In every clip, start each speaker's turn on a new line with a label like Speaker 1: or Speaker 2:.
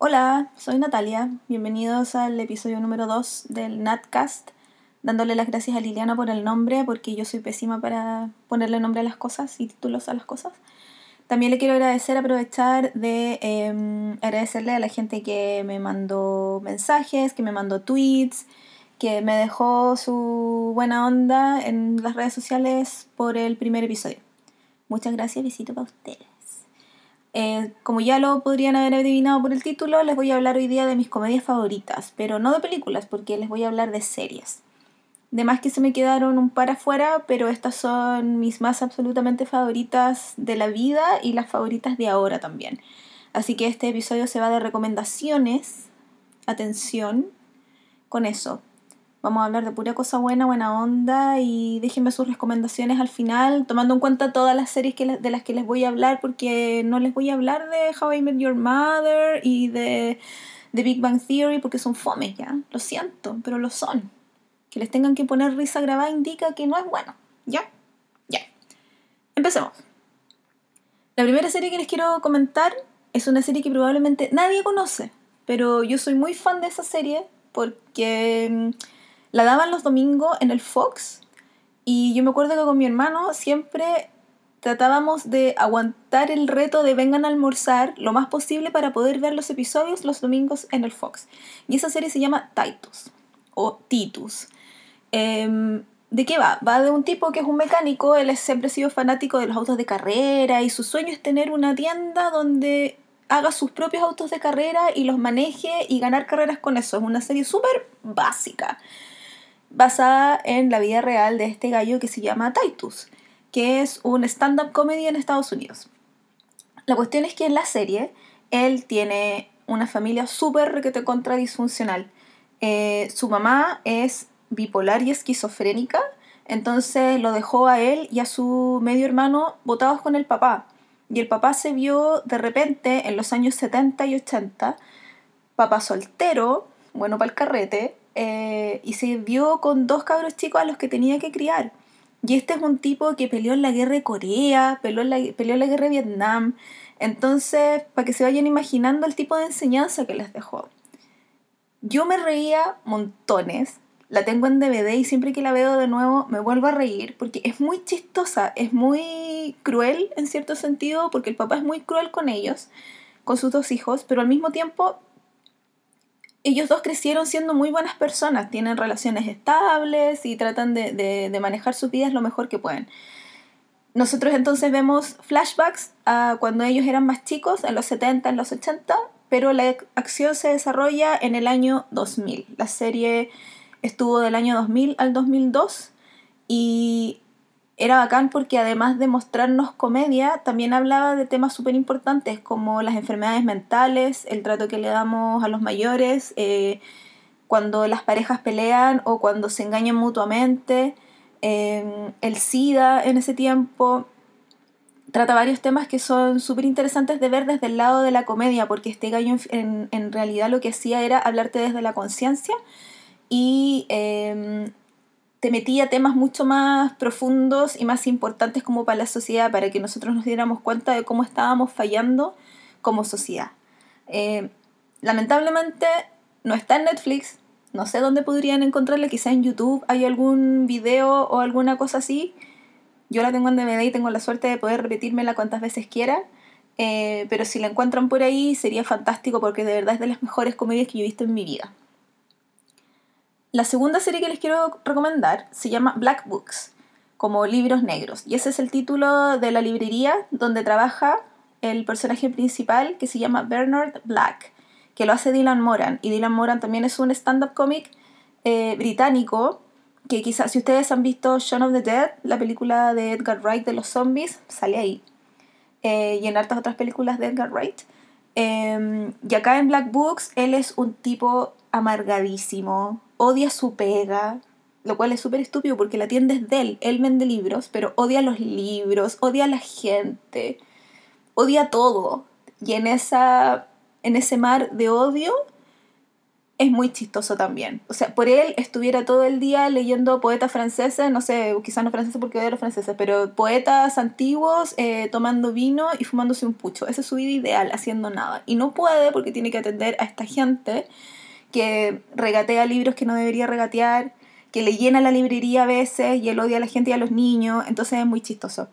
Speaker 1: Hola, soy Natalia. Bienvenidos al episodio número 2 del Natcast. Dándole las gracias a Liliana por el nombre, porque yo soy pésima para ponerle nombre a las cosas y títulos a las cosas. También le quiero agradecer, aprovechar de em, agradecerle a la gente que me mandó mensajes, que me mandó tweets, que me dejó su buena onda en las redes sociales por el primer episodio. Muchas gracias, visito para ustedes. Eh, como ya lo podrían haber adivinado por el título, les voy a hablar hoy día de mis comedias favoritas, pero no de películas, porque les voy a hablar de series. De más que se me quedaron un par afuera, pero estas son mis más absolutamente favoritas de la vida y las favoritas de ahora también. Así que este episodio se va de recomendaciones. Atención con eso. Vamos a hablar de pura cosa buena, buena onda y déjenme sus recomendaciones al final, tomando en cuenta todas las series que de las que les voy a hablar, porque no les voy a hablar de How I Met Your Mother y de The Big Bang Theory porque son fomes ya, lo siento, pero lo son. Que les tengan que poner risa grabada indica que no es bueno, ¿ya? Ya. Empecemos. La primera serie que les quiero comentar es una serie que probablemente nadie conoce, pero yo soy muy fan de esa serie porque mm, la daban los domingos en el Fox y yo me acuerdo que con mi hermano siempre tratábamos de aguantar el reto de vengan a almorzar lo más posible para poder ver los episodios los domingos en el Fox. Y esa serie se llama Titus o Titus. Em, ¿De qué va? Va de un tipo que es un mecánico, él siempre ha sido fanático de los autos de carrera y su sueño es tener una tienda donde haga sus propios autos de carrera y los maneje y ganar carreras con eso. Es una serie súper básica basada en la vida real de este gallo que se llama Titus, que es un stand-up comedy en Estados Unidos. La cuestión es que en la serie él tiene una familia súper requete contra disfuncional. Eh, su mamá es bipolar y esquizofrénica, entonces lo dejó a él y a su medio hermano botados con el papá. Y el papá se vio de repente en los años 70 y 80, papá soltero, bueno para el carrete, eh, y se vio con dos cabros chicos a los que tenía que criar. Y este es un tipo que peleó en la guerra de Corea, peleó en la, peleó en la guerra de Vietnam. Entonces, para que se vayan imaginando el tipo de enseñanza que les dejó. Yo me reía montones, la tengo en DVD y siempre que la veo de nuevo me vuelvo a reír porque es muy chistosa, es muy cruel en cierto sentido porque el papá es muy cruel con ellos, con sus dos hijos, pero al mismo tiempo ellos dos crecieron siendo muy buenas personas, tienen relaciones estables y tratan de, manejar sus vidas lo mejor que pueden. Nosotros entonces vemos flashbacks a cuando ellos eran más chicos, en los 70, en los 80, pero la acción se desarrolla en el año 2000. La serie estuvo del año 2000 al 2002 y era bacán porque además de mostrarnos comedia, también hablaba de temas súper importantes como las enfermedades mentales, el trato que le damos a los mayores, eh, cuando las parejas pelean o cuando se engañan mutuamente, em, el SIDA en ese tiempo. Trata varios temas que son súper interesantes de ver desde el lado de la comedia, porque este gallo en, realidad lo que hacía era hablarte desde la conciencia y em, te metía temas mucho más profundos y más importantes como para la sociedad, para que nosotros nos diéramos cuenta de cómo estábamos fallando como sociedad. Eh, lamentablemente no está en Netflix, no sé dónde podrían encontrarla, quizá en YouTube hay algún video o alguna cosa así. Yo la tengo en DVD y tengo la suerte de poder repetírmela cuantas veces quiera. Eh, pero si la encuentran por ahí sería fantástico porque de verdad es de las mejores comedias que yo he visto en mi vida. La segunda serie que les quiero recomendar se llama Black Books, como libros negros. Y ese es el título de la librería donde trabaja el personaje principal que se llama Bernard Black, que lo hace Dylan Moran. Y Dylan Moran también es un stand-up comic eh, británico que quizás si ustedes han visto Shaun of the Dead, la película de Edgar Wright de los zombies, sale ahí. Eh, y en hartas otras películas de Edgar Wright. Em, y acá en Black Books, él es un tipo amargadísimo, odia su pega, lo cual es súper estúpido porque la tienda es de él, él vende libros, pero odia los libros, odia a la gente, odia todo. Y en, esa, en ese mar de odio, es muy chistoso también. O sea, por él estuviera todo el día leyendo poetas franceses, no sé, quizás no franceses porque odio a los franceses, pero poetas antiguos eh, tomando vino y fumándose un pucho. Esa es su vida ideal, haciendo nada. Y no puede porque tiene que atender a esta gente que regatea libros que no debería regatear, que le llena la librería a veces y él odia a la gente y a los niños, entonces es muy chistoso.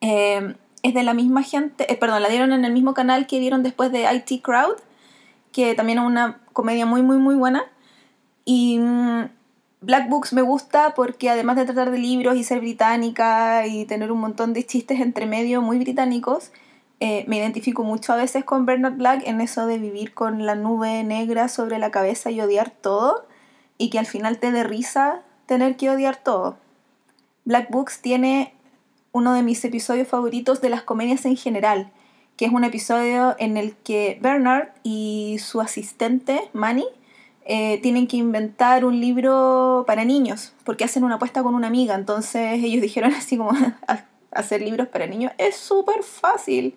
Speaker 1: Eh, es de la misma gente, eh, perdón, la dieron en el mismo canal que dieron después de IT Crowd, que también es una comedia muy, muy, muy buena. Y mm, Black Books me gusta porque además de tratar de libros y ser británica y tener un montón de chistes entre medio muy británicos, eh, me identifico mucho a veces con Bernard Black en eso de vivir con la nube negra sobre la cabeza y odiar todo y que al final te dé risa tener que odiar todo. Black Books tiene uno de mis episodios favoritos de las comedias en general, que es un episodio en el que Bernard y su asistente, Manny, eh, tienen que inventar un libro para niños, porque hacen una apuesta con una amiga. Entonces ellos dijeron así como, hacer libros para niños es súper fácil.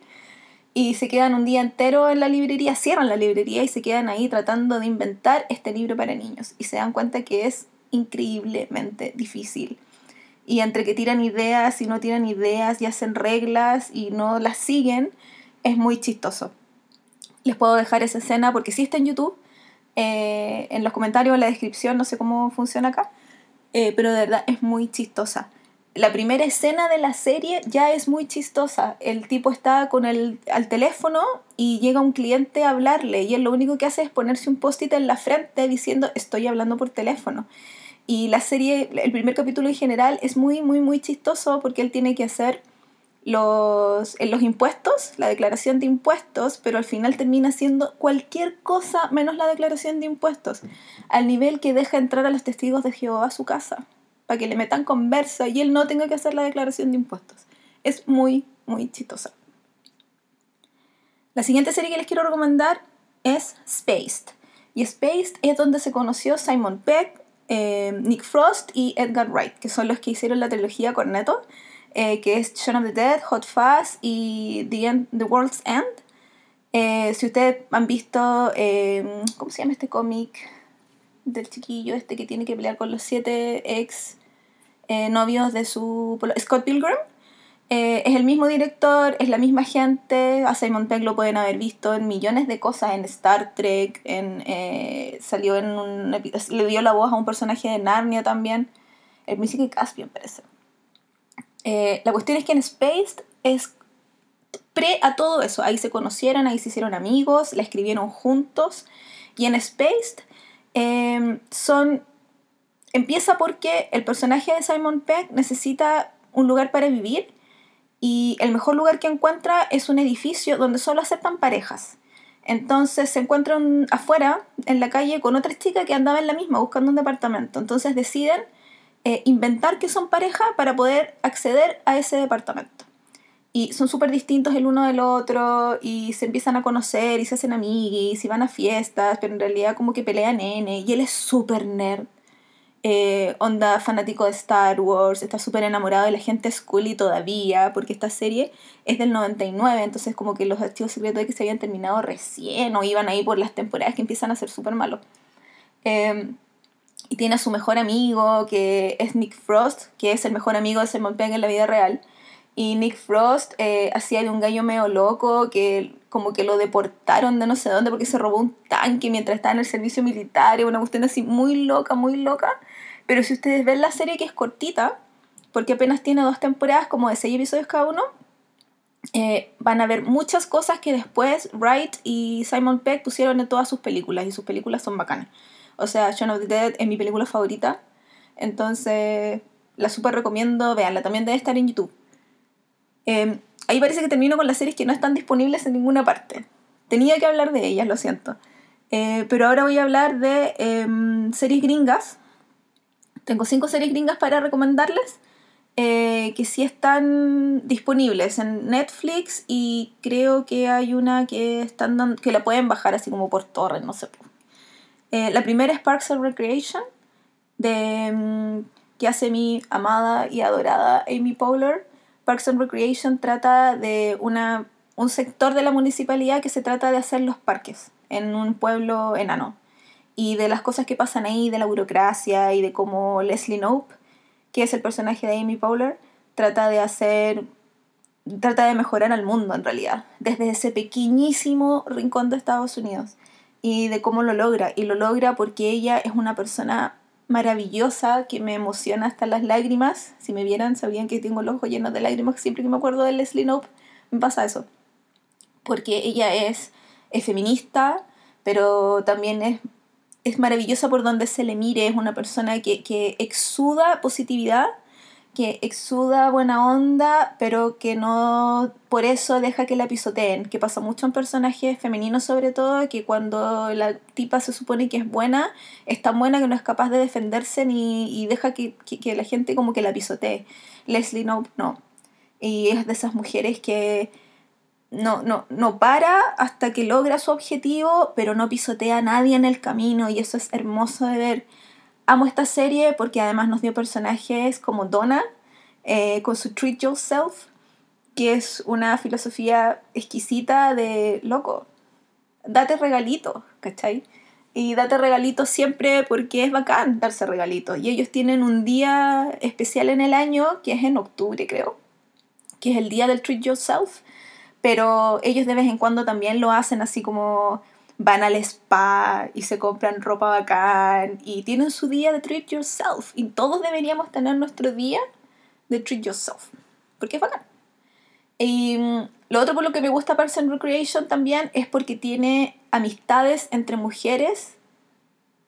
Speaker 1: Y se quedan un día entero en la librería, cierran la librería y se quedan ahí tratando de inventar este libro para niños. Y se dan cuenta que es increíblemente difícil y entre que tiran ideas y no tiran ideas y hacen reglas y no las siguen, es muy chistoso. Les puedo dejar esa escena porque sí está en YouTube, eh, en los comentarios, en la descripción, no sé cómo funciona acá, eh, pero de verdad es muy chistosa. La primera escena de la serie ya es muy chistosa. El tipo está con el al teléfono y llega un cliente a hablarle y él lo único que hace es ponerse un post-it en la frente diciendo estoy hablando por teléfono. Y la serie, el primer capítulo en general es muy, muy, muy chistoso porque él tiene que hacer los, los impuestos, la declaración de impuestos, pero al final termina haciendo cualquier cosa menos la declaración de impuestos, al nivel que deja entrar a los testigos de Jehová a su casa, que le metan conversa y él no tenga que hacer la declaración de impuestos. Es muy, muy chistosa. La siguiente serie que les quiero recomendar es Spaced. Y Spaced es donde se conoció Simon Peck, eh, Nick Frost y Edgar Wright, que son los que hicieron la trilogía Cornetto, eh, que es Shaun of the Dead, Hot Fuzz y The, the World's End. Eh, si ustedes han visto, ¿cómo se llama este cómic? Del chiquillo este que tiene que pelear con los siete ex novios de su... Scott Pilgrim. Eh, es el mismo director, es la misma gente. A Simon Pegg lo pueden haber visto en millones de cosas, en Star Trek, en, eh, salió en un le dio la voz a un personaje de Narnia también. El músico Caspian parece. Eh, la cuestión es que en Spaced es pre a todo eso. Ahí se conocieron, ahí se hicieron amigos, la escribieron juntos. Y en Spaced son. Empieza porque el personaje de Simon Pegg necesita un lugar para vivir y el mejor lugar que encuentra es un edificio donde solo aceptan parejas. Entonces se encuentran afuera, en la calle, con otra chica que andaba en la misma buscando un departamento. Entonces deciden eh, inventar que son pareja para poder acceder a ese departamento. Y son súper distintos el uno del otro y se empiezan a conocer y se hacen amiguis y van a fiestas, pero en realidad como que pelean nene y él es súper nerd eh, onda fanático de Star Wars, está súper enamorado de la gente Scully todavía, porque esta serie es del 99, entonces como que los archivos secretos de que se habían terminado recién o iban ahí por las temporadas que empiezan a ser súper malos. Em, y tiene a su mejor amigo, que es Nick Frost, que es el mejor amigo de Simon Pegg en la vida real. Y Nick Frost eh, hacía de un gallo medio loco que como que lo deportaron de no sé dónde porque se robó un tanque mientras estaba en el servicio militar, una cuestión así muy loca, muy loca. Pero si ustedes ven la serie que es cortita, porque apenas tiene dos temporadas como de seis episodios cada uno, eh, van a ver muchas cosas que después Wright y Simon Peck pusieron en todas sus películas y sus películas son bacanas. O sea, Shaun of the Dead es mi película favorita, entonces la super recomiendo, veanla, también debe estar en YouTube. Em, ahí parece que termino con las series que no están disponibles en ninguna parte. Tenía que hablar de ellas, lo siento. Eh, pero ahora voy a hablar de em, series gringas tengo cinco series gringas para recomendarles eh, que sí están disponibles en Netflix y creo que hay una que, están que la pueden bajar así como por torre, no sé. Eh, la primera es Parks and Recreation, de, mm, que hace mi amada y adorada Amy Poehler. Parks and Recreation trata de una, un sector de la municipalidad que se trata de hacer los parques en un pueblo enano y de las cosas que pasan ahí, de la burocracia y de cómo Leslie Knope, que es el personaje de Amy Powler, trata de hacer, trata de mejorar al mundo en realidad, desde ese pequeñísimo rincón de Estados Unidos y de cómo lo logra. Y lo logra porque ella es una persona maravillosa que me emociona hasta las lágrimas. Si me vieran, sabrían que tengo los ojos llenos de lágrimas siempre que me acuerdo de Leslie Knope. Me pasa eso. Porque ella es, es feminista, pero también es, es maravillosa por donde se le mire. Es una persona que, que exuda positividad que exuda buena onda, pero que no por eso deja que la pisoteen, que pasa mucho en personajes femeninos sobre todo, que cuando la tipa se supone que es buena, es tan buena que no es capaz de defenderse ni y deja que, que, la gente como que la pisotee. Leslie no, no. Y es de esas mujeres que no, no, no para hasta que logra su objetivo, pero no pisotea a nadie en el camino y eso es hermoso de ver amo esta serie porque además nos dio personajes como Donna, eh, con su Treat Yourself, que es una filosofía exquisita de loco. Date regalito, ¿cachai? Y date regalito siempre porque es bacán darse regalitos. Y ellos tienen un día especial en el año, que es en octubre, creo, que es el día del Treat Yourself. Pero ellos de vez en cuando también lo hacen así como van al spa y se compran ropa bacán y tienen su día de treat yourself. Y todos deberíamos tener nuestro día de treat yourself, porque es bacán. Y mm, lo otro por lo que me gusta Parks Recreation también es porque tiene amistades entre mujeres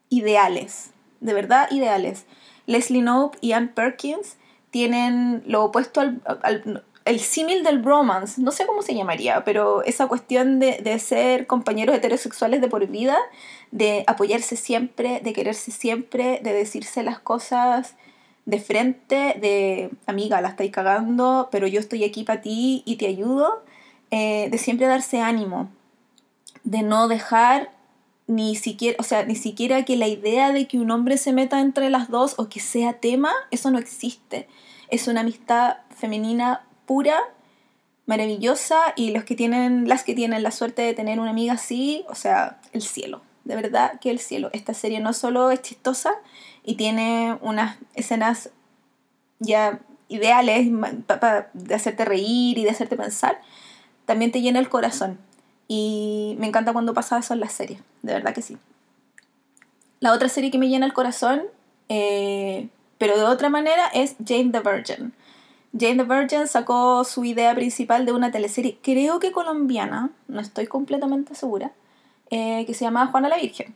Speaker 1: ideales, de verdad ideales. Leslie Knope y Ann Perkins tienen lo opuesto al el símil del bromance, no sé cómo se llamaría, pero esa cuestión de, de, ser compañeros heterosexuales de por vida, de apoyarse siempre, de quererse siempre, de decirse las cosas de frente, de amiga, la estáis cagando, pero yo estoy aquí para ti y te ayudo, eh, de siempre darse ánimo, de no dejar ni siquiera, o sea, ni siquiera que la idea de que un hombre se meta entre las dos o que sea tema, eso no existe. Es una amistad femenina pura, maravillosa y los que tienen, las que tienen la suerte de tener una amiga así, o sea, el cielo, de verdad que el cielo. Esta serie no solo es chistosa y tiene unas escenas ya ideales de hacerte reír y de hacerte pensar, también te llena el corazón. Y me encanta cuando pasa eso en las series, de verdad que sí. La otra serie que me llena el corazón, eh, pero de otra manera, es Jane the Virgin. Jane the Virgin sacó su idea principal de una teleserie, creo que colombiana, no estoy completamente segura, eh, que se llama Juana la Virgen.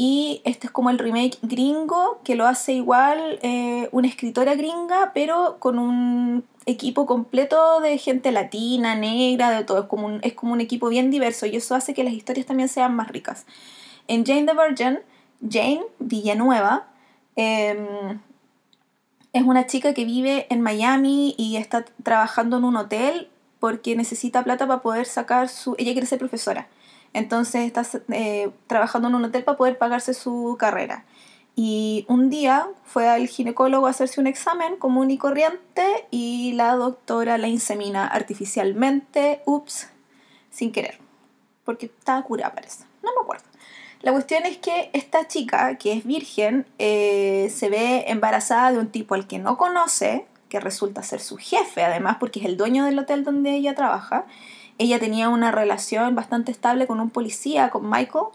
Speaker 1: Y este es como el remake gringo, que lo hace igual eh, una escritora gringa, pero con un equipo completo de gente latina, negra, de todo. Es como un, equipo bien diverso y eso hace que las historias también sean más ricas. En Jane the Virgin, Jane Villanueva, eh, es una chica que vive en Miami y está trabajando en un hotel porque necesita plata para poder sacar su... Ella quiere ser profesora. Entonces está eh, trabajando en un hotel para poder pagarse su carrera. Y un día fue al ginecólogo a hacerse un examen común y corriente y la doctora la insemina artificialmente, ups, sin querer. Porque estaba curada, parece. No me acuerdo. La cuestión es que esta chica, que es virgen, eh, se ve embarazada de un tipo al que no conoce, que resulta ser su jefe, además, porque es el dueño del hotel donde ella trabaja. Ella tenía una relación bastante estable con un policía, con Michael,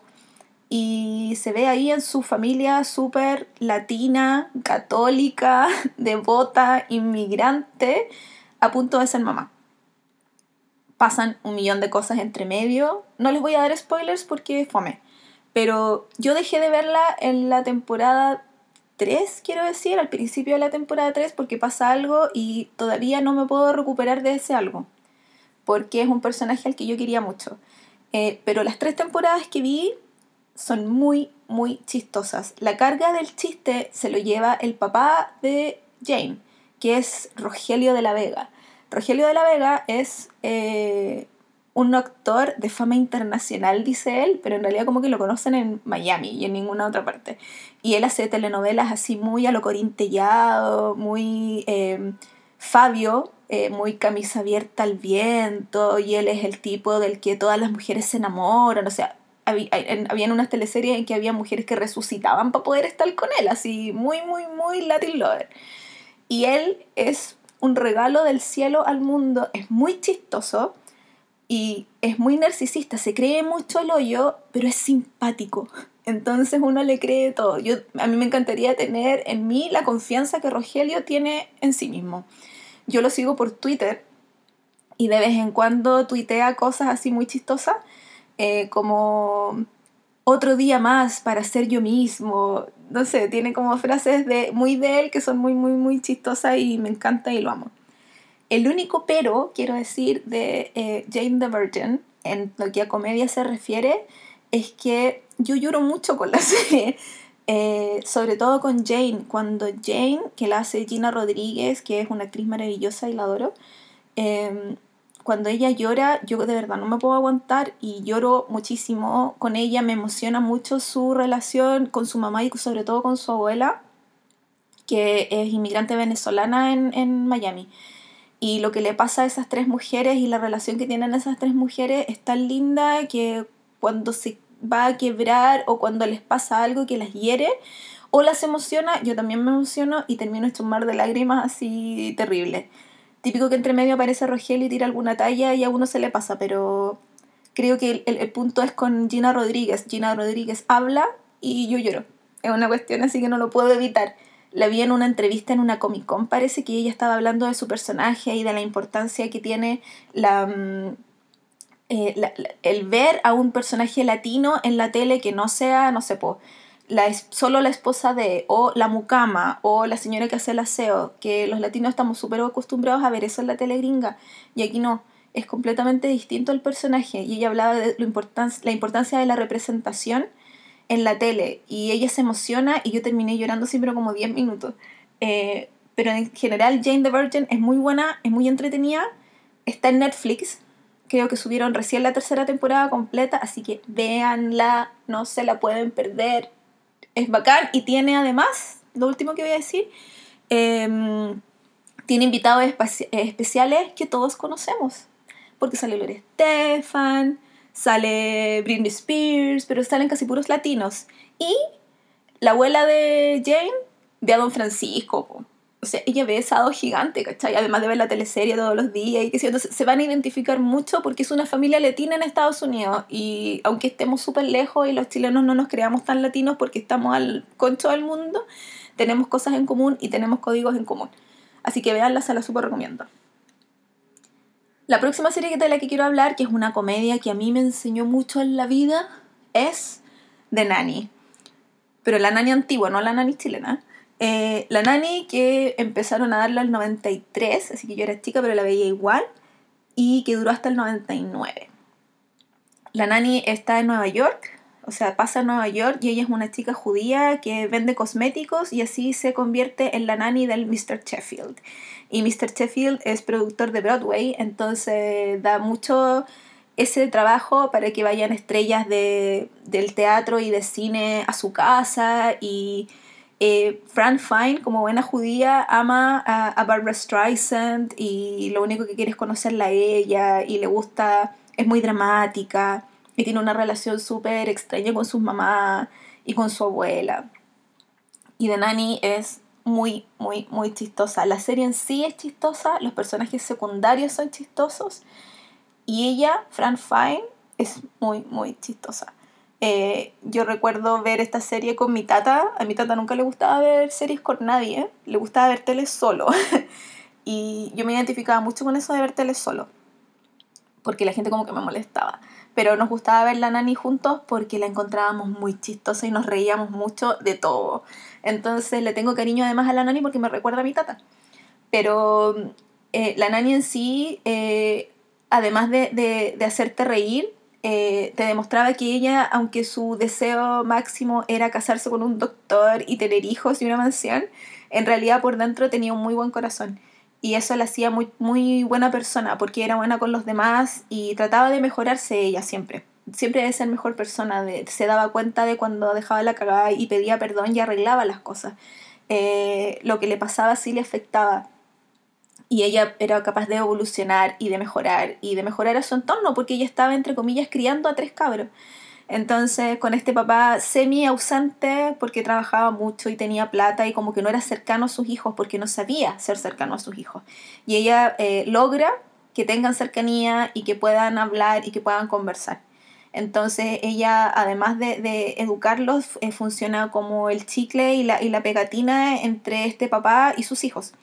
Speaker 1: y se ve ahí en su familia súper latina, católica, devota, inmigrante, a punto de ser mamá. Pasan un millón de cosas entre medio. No les voy a dar spoilers porque fome. Pero yo dejé de verla en la temporada 3, quiero decir, al principio de la temporada 3, porque pasa algo y todavía no me puedo recuperar de ese algo. Porque es un personaje al que yo quería mucho. Eh, pero las tres temporadas que vi son muy, muy chistosas. La carga del chiste se lo lleva el papá de Jane, que es Rogelio de la Vega. Rogelio de la Vega es eh, un actor de fama internacional, dice él, pero en realidad como que lo conocen en Miami y en ninguna otra parte. Y él hace telenovelas así muy a lo corintellado, muy eh, Fabio, eh, muy camisa abierta al viento, y él es el tipo del que todas las mujeres se enamoran, o sea, había, habían unas teleseries en que había mujeres que resucitaban para poder estar con él, así muy, muy, muy Latin lover. Y él es un regalo del cielo al mundo, es muy chistoso y es muy narcisista, se cree mucho el hoyo, pero es simpático. Entonces uno le cree todo. Yo, a mí me encantaría tener en mí la confianza que Rogelio tiene en sí mismo. Yo lo sigo por Twitter y de vez en cuando tuitea cosas así muy chistosas, eh, como otro día más para ser yo mismo. No sé, tiene como frases de, muy de él que son muy, muy, muy chistosas y me encanta y lo amo. El único pero, quiero decir, de eh, Jane the Virgin, en lo que a comedia se refiere, es que yo lloro mucho con la serie. Eh, sobre todo con Jane, cuando Jane, que la hace Gina Rodríguez, que es una actriz maravillosa y la adoro, em, cuando ella llora, yo de verdad no me puedo aguantar y lloro muchísimo con ella, me emociona mucho su relación con su mamá y sobre todo con su abuela, que es inmigrante venezolana en, en Miami. Y lo que le pasa a esas tres mujeres y la relación que tienen esas tres mujeres es tan linda que cuando se va a quebrar o cuando les pasa algo que las hiere o las emociona, yo también me emociono y termino hecho un mar de lágrimas así terrible. Típico que entre medio aparece Rogelio y tira alguna talla y a uno se le pasa, pero creo que el, el punto es con Gina Rodríguez. Gina Rodríguez habla y yo lloro. Es una cuestión así que no lo puedo evitar. La vi en una entrevista en una Comic Con, parece que ella estaba hablando de su personaje y de la importancia que tiene la mm, eh, el ver a un personaje latino en la tele que no sea, no sé, po, la solo la esposa de, o la mucama, o la señora que hace el aseo, que los latinos estamos súper acostumbrados a ver eso en la tele gringa, y aquí no, es completamente distinto el personaje, y ella hablaba de lo la importancia de la representación en la tele, y ella se emociona, y yo terminé llorando siempre como 10 minutos. Eh, pero en general Jane the Virgin es muy buena, es muy entretenida, está en Netflix, Creo que subieron recién la tercera temporada completa, así que véanla, no se la pueden perder. Es bacán y tiene además, lo último que voy a decir, em, tiene invitados especiales que todos conocemos. Porque sale Gloria Estefan, sale Britney Spears, pero salen casi puros latinos. Y la abuela de Jane ve a Don Francisco o sea, ella ve esa dos gigante, ¿cachai? Además de ver la teleserie todos los días y que entonces se van a identificar mucho porque es una familia latina en Estados Unidos y aunque estemos súper lejos y los chilenos no nos creamos tan latinos porque estamos al concho del mundo, tenemos cosas en común y tenemos códigos en común. Así que veanla, se la súper recomiendo. La próxima serie de la que quiero hablar, que es una comedia que a mí me enseñó mucho en la vida, es The Nanny. Pero la Nanny antigua, no la Nanny chilena. Eh, la Nani, que empezaron a darla el 93, así que yo era chica, pero la veía igual, y que duró hasta el 99. La Nani está en Nueva York, o sea, pasa a Nueva York y ella es una chica judía que vende cosméticos y así se convierte en la Nani del Mr. Sheffield. Y Mr. Sheffield es productor de Broadway, entonces da mucho ese trabajo para que vayan estrellas de, del teatro y de cine a su casa y eh, Fran Fine, como buena judía, ama a, Barbara Streisand y lo único que quiere es conocerla a ella y le gusta, es muy dramática y tiene una relación súper extraña con su mamá y con su abuela. Y The Nanny es muy, muy, muy chistosa. La serie en sí es chistosa, los personajes secundarios son chistosos y ella, Fran Fine, es muy, muy chistosa. Eh, yo recuerdo ver esta serie con mi tata. A mi tata nunca le gustaba ver series con nadie, le gustaba ver tele solo. y yo me identificaba mucho con eso de ver tele solo, porque la gente como que me molestaba. Pero nos gustaba ver la nani juntos porque la encontrábamos muy chistosa y nos reíamos mucho de todo. Entonces le tengo cariño además a la nani porque me recuerda a mi tata. Pero eh, la nani en sí, eh, además de, de, de hacerte reír, eh, te demostraba que ella, aunque su deseo máximo era casarse con un doctor y tener hijos y una mansión, en realidad por dentro tenía un muy buen corazón. Y eso la hacía muy, muy buena persona, porque era buena con los demás y trataba de mejorarse ella siempre. Siempre de ser mejor persona, se daba cuenta de cuando dejaba la cagada y pedía perdón y arreglaba las cosas. Eh, lo que le pasaba sí le afectaba y ella era capaz de evolucionar y de mejorar y de mejorar a su entorno porque ella estaba entre comillas criando a tres cabros Entonces, con este papá semi ausente porque trabajaba mucho y tenía plata y como que no era cercano a sus hijos porque no sabía ser cercano a sus hijos. Y ella eh, logra que tengan cercanía y que puedan hablar y que puedan conversar. Entonces ella, además de, educarlos, eh, funciona como el chicle y la, y la pegatina entre este papá y sus hijos.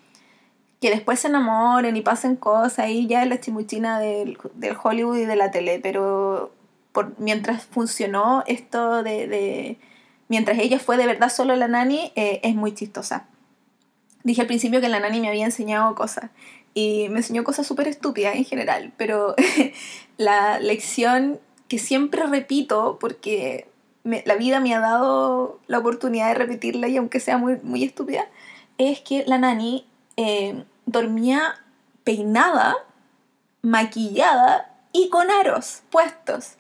Speaker 1: Que después se enamoren y pasen cosas y ya es la chimuchina del, del Hollywood y de la tele, pero por, mientras funcionó esto de, Mientras ella fue de verdad solo la nani, eh, es muy chistosa. Dije al principio que la nani me había enseñado cosas y me enseñó cosas súper estúpidas en general, pero la lección que siempre repito porque la vida me ha dado la oportunidad de repetirla y aunque sea muy, muy estúpida, es que la nani eh, dormía peinada, maquillada y con aros puestos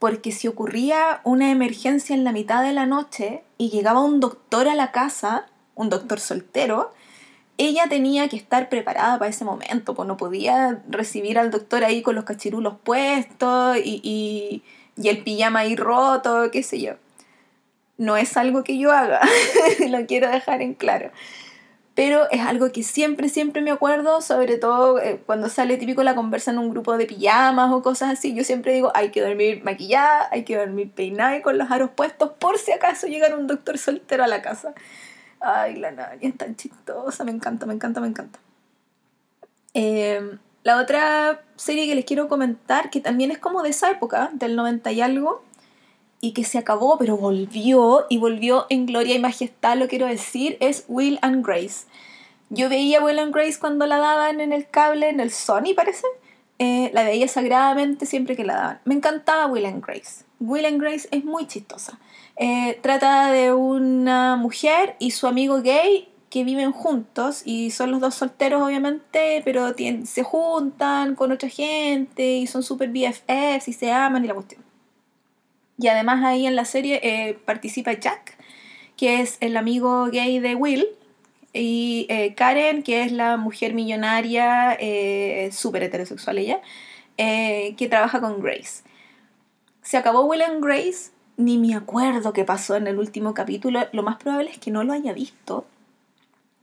Speaker 1: porque si ocurría una emergencia en la mitad de la noche y llegaba un doctor a la casa, un doctor soltero, ella tenía que estar preparada para ese momento, pues no podía recibir al doctor ahí con los cachirulos puestos y, y el pijama ahí roto, qué sé yo. No es algo que yo haga, lo quiero dejar en claro pero es algo que siempre, siempre me acuerdo, sobre todo eh, cuando sale típico la conversa en un grupo de pijamas o cosas así, yo siempre digo, hay que dormir maquillada, hay que dormir peinada y con los aros puestos por si acaso llega un doctor soltero a la casa. Ay, la niña es tan chistosa, me encanta, me encanta, me encanta. Em, la otra serie que les quiero comentar, que también es como de esa época, del 90 y algo, y que se acabó, pero volvió y volvió en gloria y majestad, lo quiero decir, es Will and Grace. Yo veía Will and Grace cuando la daban en el cable, en el Sony parece. Eh, la veía sagradamente siempre que la daban. Me encantaba Will and Grace. Will and Grace es muy chistosa. Eh, trata de una mujer y su amigo gay que viven juntos y son los dos solteros obviamente, pero se juntan con otra gente y son super BFFs y se aman y la cuestión. Y además ahí en la serie eh, participa Jack, que es el amigo gay de Will, y eh, Karen, que es la mujer millonaria, eh, súper heterosexual ella, que trabaja con Grace. Se acabó Will and Grace, ni me acuerdo qué pasó en el último capítulo, lo más probable es que no lo haya visto,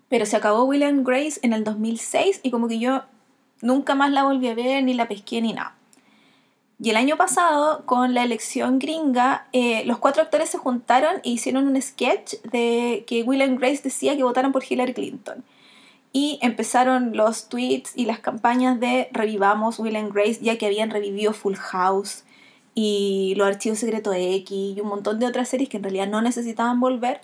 Speaker 1: pero se acabó Will and Grace en el 2006 y como que yo nunca más la volví a ver, ni la pesqué, ni nada. Y el año pasado, con la elección gringa, eh, los cuatro actores se juntaron e hicieron un sketch de que Will and Grace decía que votaran por Hillary Clinton. Y empezaron los tweets y las campañas de revivamos Will and Grace, ya que habían revivido Full House y los archivos secretos X y un montón de otras series que en realidad no necesitaban volver,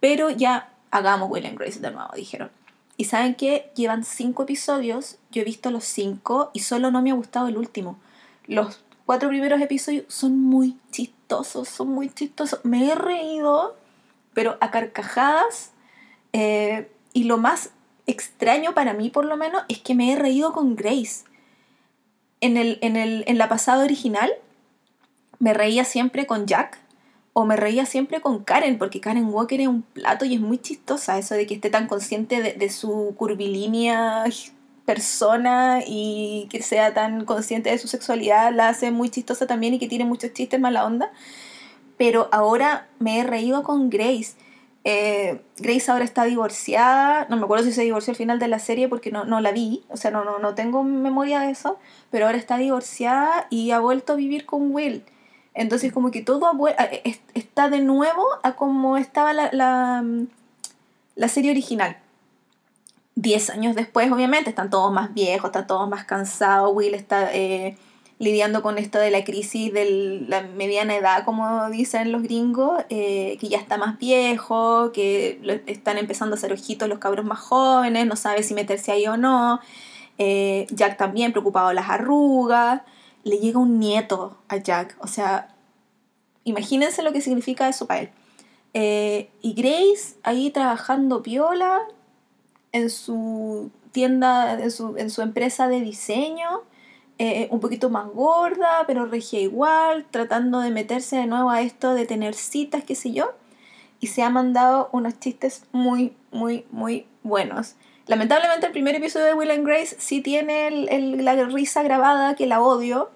Speaker 1: pero ya hagamos Will and Grace de nuevo, dijeron. Y saben que llevan cinco episodios, yo he visto los cinco y solo no me ha gustado el último. Los cuatro primeros episodios son muy chistosos, son muy chistosos. Me he reído, pero a carcajadas. Eh, y lo más extraño para mí, por lo menos, es que me he reído con Grace. En, el, en, el, en la pasada original, me reía siempre con Jack o me reía siempre con Karen, porque Karen Walker es un plato y es muy chistosa eso de que esté tan consciente de, de su curvilínea persona y que sea tan consciente de su sexualidad la hace muy chistosa también y que tiene muchos chistes mala onda. Pero ahora me he reído con Grace. Eh, Grace ahora está divorciada, no me acuerdo si se divorció al final de la serie porque no, no la vi, o sea, no, no, no tengo memoria de eso, pero ahora está divorciada y ha vuelto a vivir con Will. Entonces como que todo está de nuevo a como estaba la, la serie original. Diez años después, obviamente, están todos más viejos, están todos más cansados. Will está eh, lidiando con esto de la crisis de la mediana edad, como dicen los gringos, eh, que ya está más viejo, que están empezando a hacer ojitos los cabros más jóvenes, no sabe si meterse ahí o no. Eh, Jack también preocupado las arrugas. Le llega un nieto a Jack, o sea, imagínense lo que significa eso para él. y Grace ahí trabajando piola, en su tienda, en su, en su empresa de diseño, eh, un poquito más gorda, pero regia igual, tratando de meterse de nuevo a esto de tener citas, qué sé yo, y se ha mandado unos chistes muy, muy, muy buenos. Lamentablemente el primer episodio de Will and Grace sí tiene el, la risa grabada, que la odio,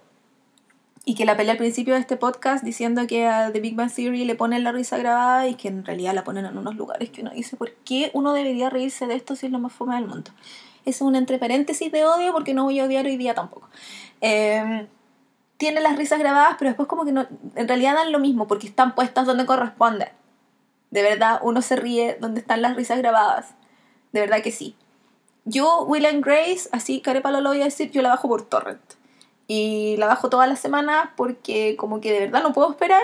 Speaker 1: y que la pelea al principio de este podcast diciendo que a The Big Bang Theory le ponen la risa grabada y que en realidad la ponen en unos lugares que uno dice, ¿por qué uno debería reírse de esto si es lo más fome del mundo? Es un entre paréntesis de odio porque no voy a odiar hoy día tampoco. Em, tiene las risas grabadas, pero después como que no, en realidad dan lo mismo porque están puestas donde corresponden. De verdad, uno se ríe donde están las risas grabadas. De verdad que sí. Yo, Will and Grace, así carepalo lo voy a decir, yo la bajo por torrent. Y la bajo todas las semanas porque como que de verdad no puedo esperar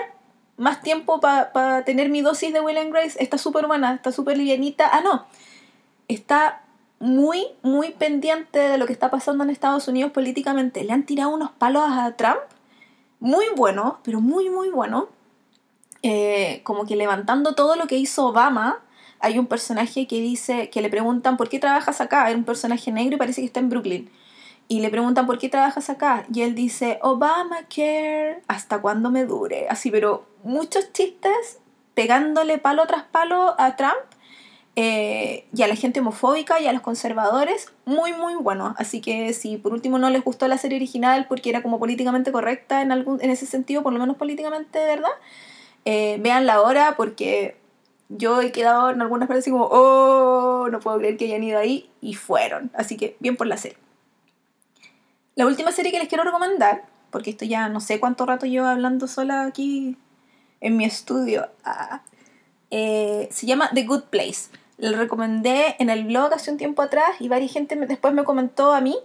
Speaker 1: más tiempo para tener mi dosis de Will and Grace. Está súper buena, está súper livianita. Ah, no. Está muy, muy pendiente de lo que está pasando en Estados Unidos políticamente. Le han tirado unos palos a Trump. Muy buenos, pero muy, muy buenos. Eh, como que levantando todo lo que hizo Obama hay un personaje que dice, que le preguntan, ¿por qué trabajas acá? Era un personaje negro y parece que está en Brooklyn. Y le preguntan, ¿por qué trabajas acá? Y él dice, Obamacare, ¿hasta cuándo me dure? Así, pero muchos chistes pegándole palo tras palo a Trump eh, y a la gente homofóbica y a los conservadores, muy, muy bueno. Así que si por último no les gustó la serie original porque era como políticamente correcta en, algún, en ese sentido, por lo menos políticamente verdad, eh, veanla ahora porque yo he quedado en algunas partes como, oh, no puedo creer que hayan ido ahí, y fueron. Así que bien por la serie. La última serie que les quiero recomendar, porque esto ya no sé cuánto rato llevo hablando sola aquí en mi estudio, ah, eh, se llama The Good Place. La recomendé en el blog hace un tiempo atrás y varias gente después me comentó a mí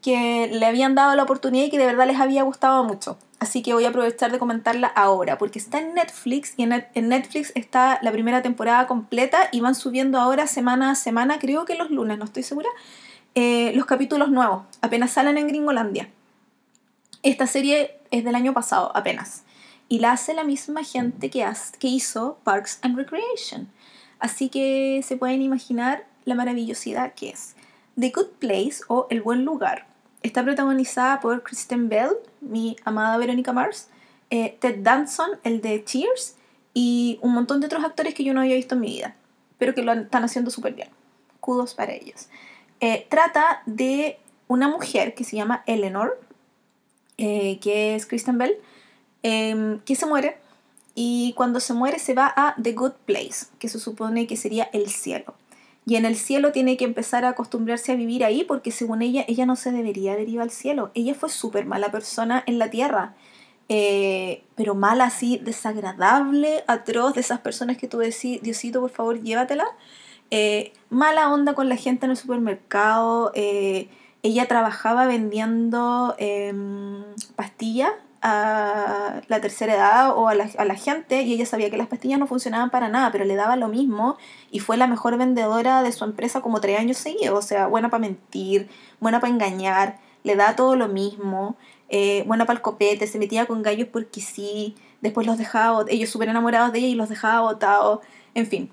Speaker 1: que le habían dado la oportunidad y que de verdad les había gustado mucho. Así que voy a aprovechar de comentarla ahora, porque está en Netflix y en Netflix está la primera temporada completa y van subiendo ahora semana a semana, creo que los lunes, no estoy segura, eh, los capítulos nuevos, apenas salen en Gringolandia. Esta serie es del año pasado, apenas. Y la hace la misma gente que, hizo Parks and Recreation. Así que se pueden imaginar la maravillosidad que es. The Good Place o El Buen Lugar Está protagonizada por Kristen Bell, mi amada Verónica Mars, eh, Ted Danson, el de Cheers, y un montón de otros actores que yo no había visto en mi vida, pero que lo están haciendo súper bien. Kudos para ellos. Eh, trata de una mujer que se llama Eleanor, eh, que es Kristen Bell, em, que se muere y cuando se muere se va a The Good Place, que se supone que sería el cielo y en el cielo tiene que empezar a acostumbrarse a vivir ahí porque según ella, ella no se debería haber al cielo. Ella fue súper mala persona en la tierra, eh, pero mala así, desagradable, atroz, de esas personas que tú decís, Diosito, por favor, llévatela. Eh, mala onda con la gente en el supermercado. Eh, ella trabajaba vendiendo em, pastillas a la tercera edad o a la, a la, gente y ella sabía que las pastillas no funcionaban para nada, pero le daba lo mismo y fue la mejor vendedora de su empresa como tres años seguidos. O sea, buena para mentir, buena para engañar, le da todo lo mismo, eh, buena para el copete, se metía con gallos porque sí, después los dejaba, ellos súper enamorados de ella y los dejaba botados, en fin.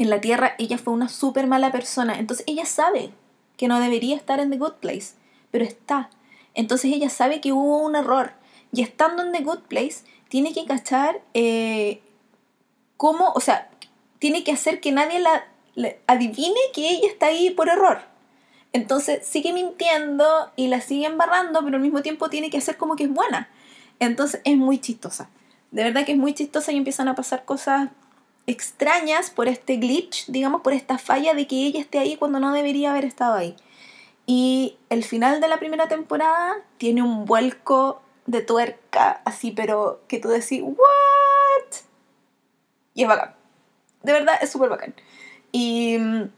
Speaker 1: En la tierra ella fue una súper mala persona, entonces ella sabe que no debería estar en The Good Place, pero está. Entonces ella sabe que hubo un error y estando en The Good Place, tiene que cachar eh, cómo, o sea, tiene que hacer que nadie la, adivine que ella está ahí por error. Entonces sigue mintiendo y la sigue embarrando, pero al mismo tiempo tiene que hacer como que es buena. Entonces es muy chistosa. De verdad que es muy chistosa y empiezan a pasar cosas extrañas por este glitch, digamos, por esta falla de que ella esté ahí cuando no debería haber estado ahí. Y el final de la primera temporada tiene un vuelco de tuerca, así, pero que tú decís, ¿what? Y es bacán. De verdad, es súper bacán. Y mm,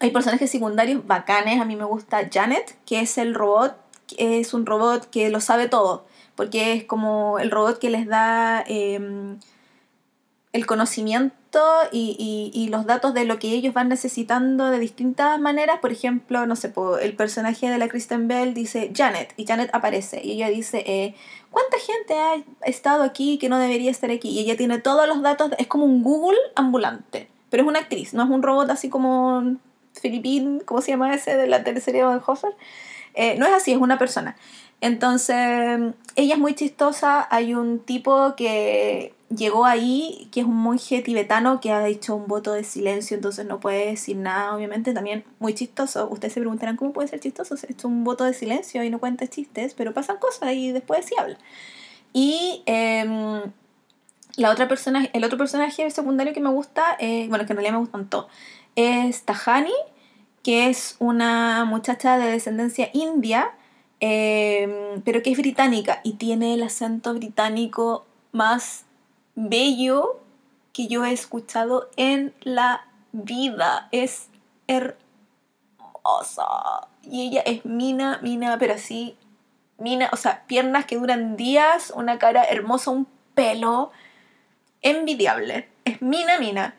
Speaker 1: hay personajes secundarios bacanes. A mí me gusta Janet, que es el robot, es un robot que lo sabe todo, porque es como el robot que les da em, el conocimiento y, los datos de lo que ellos van necesitando de distintas maneras. Por ejemplo, no sé, el personaje de la Kristen Bell dice Janet y Janet aparece y ella dice, eh, ¿cuánta gente ha estado aquí que no debería estar aquí? Y ella tiene todos los datos, es como un Google ambulante, pero es una actriz, no es un robot así como Philippine, ¿cómo se llama ese de la teleserie de Hofer? Eh, no es así, es una persona. Entonces, ella es muy chistosa. Hay un tipo que llegó ahí, que es un monje tibetano que ha hecho un voto de silencio, entonces no puede decir nada, obviamente. También muy chistoso. Ustedes se preguntarán, ¿cómo puede ser chistoso? Se ha hecho un voto de silencio y no cuenta chistes, pero pasan cosas y después sí habla. Y em, la otra persona, el otro personaje secundario que me gusta, eh, bueno, que en realidad me gustan todos, es Tahani, que es una muchacha de descendencia india, em, pero que es británica y tiene el acento británico más bello que yo he escuchado en la vida. Es hermosa. Y ella es mina, mina, pero así, mina, o sea, piernas que duran días, una cara hermosa, un pelo envidiable. Es mina, mina.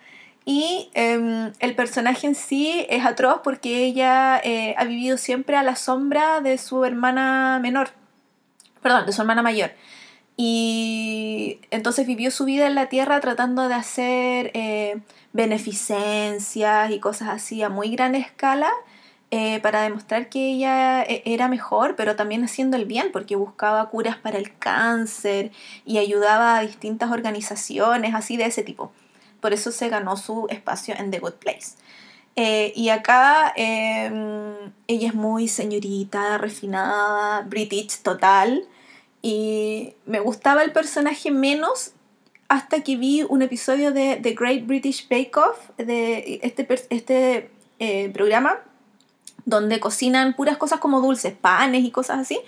Speaker 1: Y em, el personaje en sí es atroz porque ella eh, ha vivido siempre a la sombra de su hermana menor, perdón, de su hermana mayor. Y entonces vivió su vida en la tierra tratando de hacer eh, beneficencias y cosas así a muy gran escala eh, para demostrar que ella era mejor, pero también haciendo el bien, porque buscaba curas para el cáncer y ayudaba a distintas organizaciones así de ese tipo. Por eso se ganó su espacio en The Good Place. Eh, y acá em, ella es muy señorita, refinada, british total. Y me gustaba el personaje menos hasta que vi un episodio de The Great British Bake Off, de este, este eh, programa, donde cocinan puras cosas como dulces, panes y cosas así.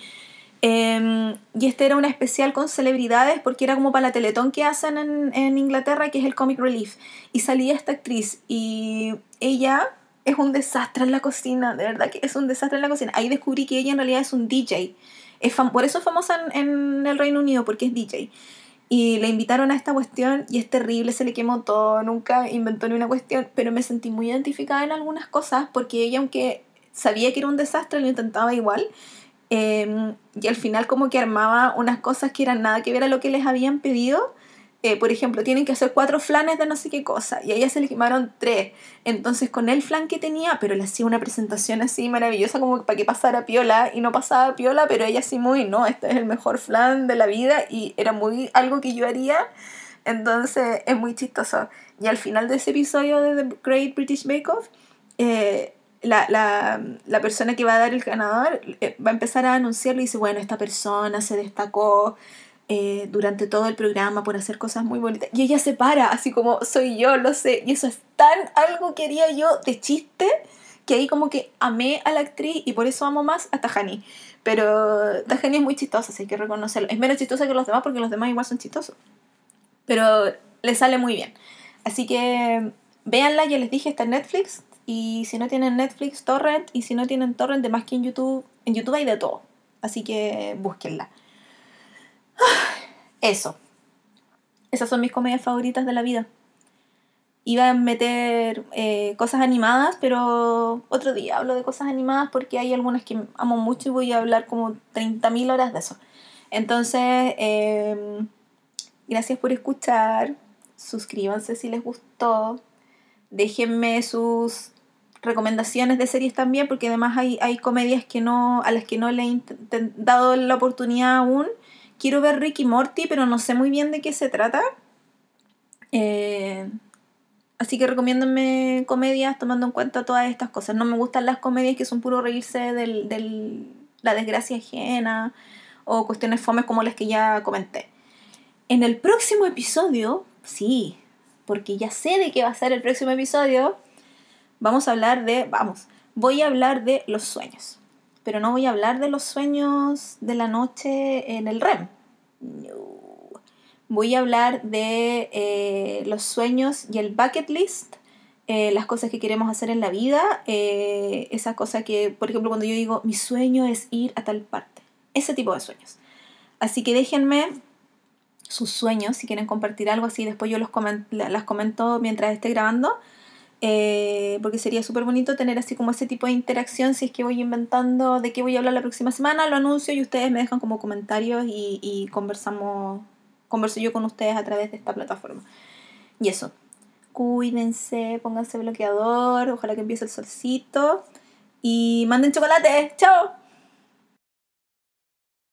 Speaker 1: Em, y este era un especial con celebridades porque era como para la Teletón que hacen en, en, Inglaterra, que es el Comic Relief. Y salía esta actriz y ella es un desastre en la cocina, de verdad que es un desastre en la cocina. Ahí descubrí que ella en realidad es un DJ por eso es famosa en, el Reino Unido, porque es DJ. Y le invitaron a esta cuestión y es terrible, se le quemó todo, nunca inventó ni una cuestión, pero me sentí muy identificada en algunas cosas porque ella, aunque sabía que era un desastre, lo intentaba igual. Em, y al final como que armaba unas cosas que eran nada que ver a lo que les habían pedido eh, por ejemplo, tienen que hacer cuatro flanes de no sé qué cosa, y a ella se le quemaron tres. Entonces, con el flan que tenía, pero le hacía una presentación así maravillosa, como para que pasara piola, y no pasaba piola, pero ella sí muy, no, este es el mejor flan de la vida, y era muy algo que yo haría. Entonces, es muy chistoso. Y al final de ese episodio de The Great British Bake Off, eh, la, la, la, persona que va a dar el ganador eh, va a empezar a anunciarlo y dice, bueno, esta persona se destacó eh, durante todo el programa por hacer cosas muy bonitas. Y ella se para, así como soy yo, lo sé. Y eso es tan algo que haría yo de chiste que ahí como que amé a la actriz y por eso amo más a Tahani. Pero Tahani es muy chistosa, así hay que reconocerlo. Es menos chistosa que los demás porque los demás igual son chistosos. Pero le sale muy bien. Así que véanla, ya les dije, está en Netflix. Y si no tienen Netflix, Torrent. Y si no tienen Torrent, de más que en YouTube, en YouTube hay de todo. Así que búsquenla. Eso. Esas son mis comedias favoritas de la vida. Iba a meter eh, cosas animadas, pero otro día hablo de cosas animadas porque hay algunas que amo mucho y voy a hablar como 30.000 horas de eso. Entonces, em, gracias por escuchar. Suscríbanse si les gustó. Déjenme sus recomendaciones de series también, porque además hay, hay comedias que no, a las que no le he dado la oportunidad aún quiero ver Ricky Morty, pero no sé muy bien de qué se trata. Eh, así que recomiéndenme comedias tomando en cuenta todas estas cosas. No me gustan las comedias que son puro reírse de la desgracia ajena o cuestiones fomes como las que ya comenté. En el próximo episodio, sí, porque ya sé de qué va a ser el próximo episodio, vamos a hablar de, vamos, voy a hablar de los sueños pero no voy a hablar de los sueños de la noche en el REM. Voy a hablar de eh, los sueños y el bucket list, eh, las cosas que queremos hacer en la vida, eh, esa cosa que, por ejemplo, cuando yo digo, mi sueño es ir a tal parte, ese tipo de sueños. Así que déjenme sus sueños, si quieren compartir algo así, después yo los las comento mientras esté grabando. Eh, porque sería súper bonito tener así como ese tipo de interacción si es que voy inventando de qué voy a hablar la próxima semana, lo anuncio y ustedes me dejan como comentarios y, y conversamos, converso yo con ustedes a través de esta plataforma. Y eso, cuídense, pónganse bloqueador, ojalá que empiece el solcito y manden chocolate, chao.